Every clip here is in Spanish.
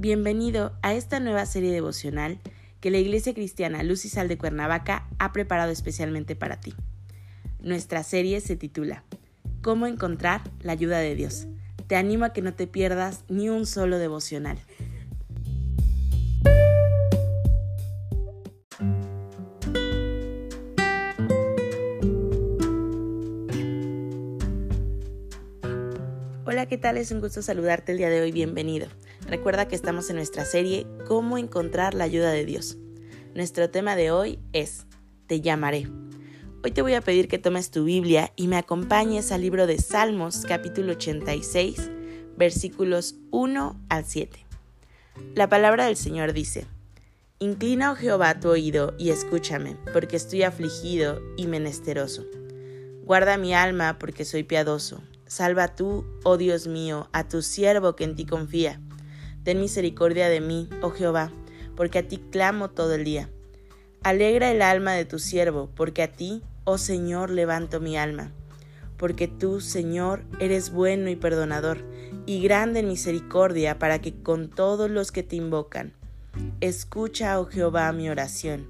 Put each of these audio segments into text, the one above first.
Bienvenido a esta nueva serie devocional que la Iglesia Cristiana Luz y Sal de Cuernavaca ha preparado especialmente para ti. Nuestra serie se titula Cómo encontrar la ayuda de Dios. Te animo a que no te pierdas ni un solo devocional. Hola, ¿qué tal? Es un gusto saludarte el día de hoy. Bienvenido. Recuerda que estamos en nuestra serie Cómo encontrar la ayuda de Dios. Nuestro tema de hoy es Te llamaré. Hoy te voy a pedir que tomes tu Biblia y me acompañes al libro de Salmos capítulo 86 versículos 1 al 7. La palabra del Señor dice, Inclina, oh Jehová, tu oído y escúchame, porque estoy afligido y menesteroso. Guarda mi alma, porque soy piadoso. Salva tú, oh Dios mío, a tu siervo que en ti confía Ten misericordia de mí, oh Jehová, porque a ti clamo todo el día. Alegra el alma de tu siervo, porque a ti, oh Señor, levanto mi alma. Porque tú, Señor, eres bueno y perdonador, y grande en misericordia para que con todos los que te invocan. Escucha, oh Jehová, mi oración,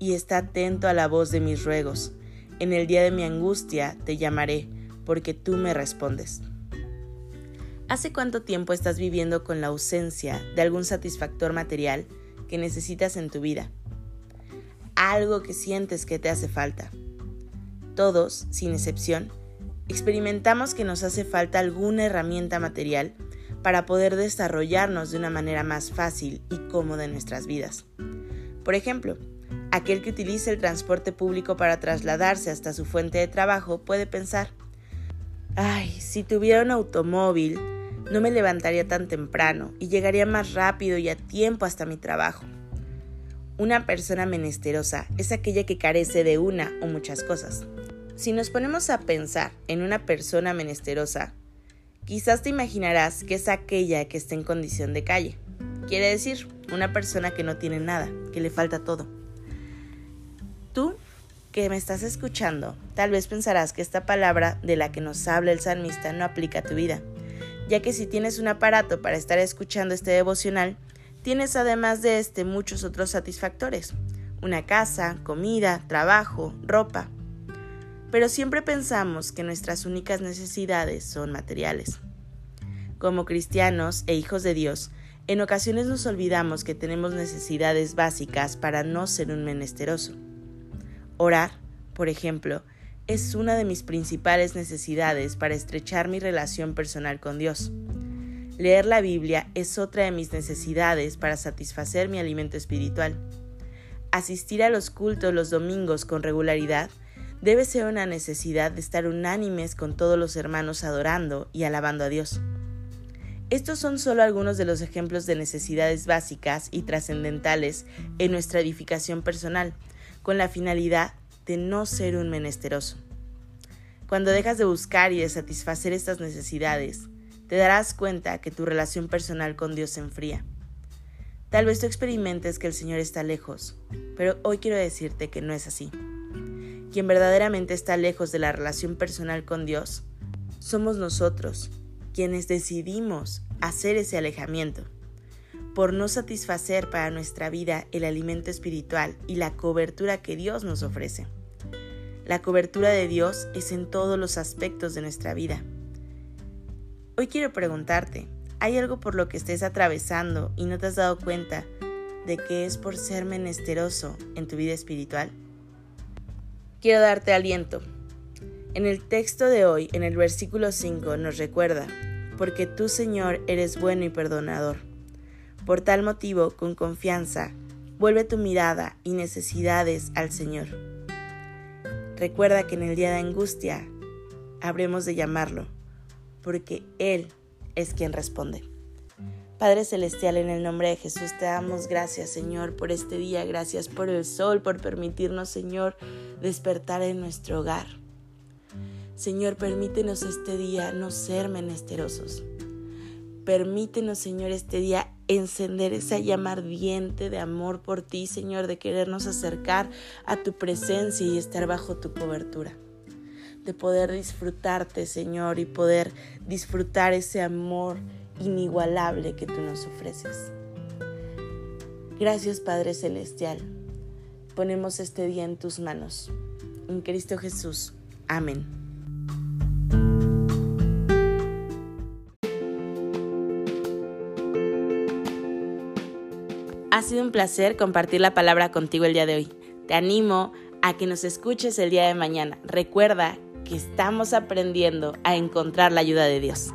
y está atento a la voz de mis ruegos. En el día de mi angustia te llamaré, porque tú me respondes. ¿Hace cuánto tiempo estás viviendo con la ausencia de algún satisfactor material que necesitas en tu vida? Algo que sientes que te hace falta. Todos, sin excepción, experimentamos que nos hace falta alguna herramienta material para poder desarrollarnos de una manera más fácil y cómoda en nuestras vidas. Por ejemplo, aquel que utiliza el transporte público para trasladarse hasta su fuente de trabajo puede pensar, ay, si tuviera un automóvil, no me levantaría tan temprano y llegaría más rápido y a tiempo hasta mi trabajo. Una persona menesterosa es aquella que carece de una o muchas cosas. Si nos ponemos a pensar en una persona menesterosa, quizás te imaginarás que es aquella que está en condición de calle. Quiere decir, una persona que no tiene nada, que le falta todo. Tú que me estás escuchando, tal vez pensarás que esta palabra de la que nos habla el salmista no aplica a tu vida ya que si tienes un aparato para estar escuchando este devocional, tienes además de este muchos otros satisfactores, una casa, comida, trabajo, ropa. Pero siempre pensamos que nuestras únicas necesidades son materiales. Como cristianos e hijos de Dios, en ocasiones nos olvidamos que tenemos necesidades básicas para no ser un menesteroso. Orar, por ejemplo, es una de mis principales necesidades para estrechar mi relación personal con Dios. Leer la Biblia es otra de mis necesidades para satisfacer mi alimento espiritual. Asistir a los cultos los domingos con regularidad debe ser una necesidad de estar unánimes con todos los hermanos adorando y alabando a Dios. Estos son solo algunos de los ejemplos de necesidades básicas y trascendentales en nuestra edificación personal, con la finalidad de no ser un menesteroso. Cuando dejas de buscar y de satisfacer estas necesidades, te darás cuenta que tu relación personal con Dios se enfría. Tal vez tú experimentes que el Señor está lejos, pero hoy quiero decirte que no es así. Quien verdaderamente está lejos de la relación personal con Dios, somos nosotros, quienes decidimos hacer ese alejamiento, por no satisfacer para nuestra vida el alimento espiritual y la cobertura que Dios nos ofrece. La cobertura de Dios es en todos los aspectos de nuestra vida. Hoy quiero preguntarte, ¿hay algo por lo que estés atravesando y no te has dado cuenta de que es por ser menesteroso en tu vida espiritual? Quiero darte aliento. En el texto de hoy, en el versículo 5, nos recuerda, porque tú Señor eres bueno y perdonador. Por tal motivo, con confianza, vuelve tu mirada y necesidades al Señor Recuerda que en el día de angustia habremos de llamarlo, porque Él es quien responde. Padre Celestial, en el nombre de Jesús te damos gracias, Señor, por este día. Gracias por el sol, por permitirnos, Señor, despertar en nuestro hogar. Señor, permítenos este día no ser menesterosos. Permítenos, Señor, este día encender esa llama ardiente de amor por ti, Señor, de querernos acercar a tu presencia y estar bajo tu cobertura. De poder disfrutarte, Señor, y poder disfrutar ese amor inigualable que tú nos ofreces. Gracias Padre Celestial. Ponemos este día en tus manos. En Cristo Jesús. Amén. Ha sido un placer compartir la palabra contigo el día de hoy. Te animo a que nos escuches el día de mañana. Recuerda que estamos aprendiendo a encontrar la ayuda de Dios.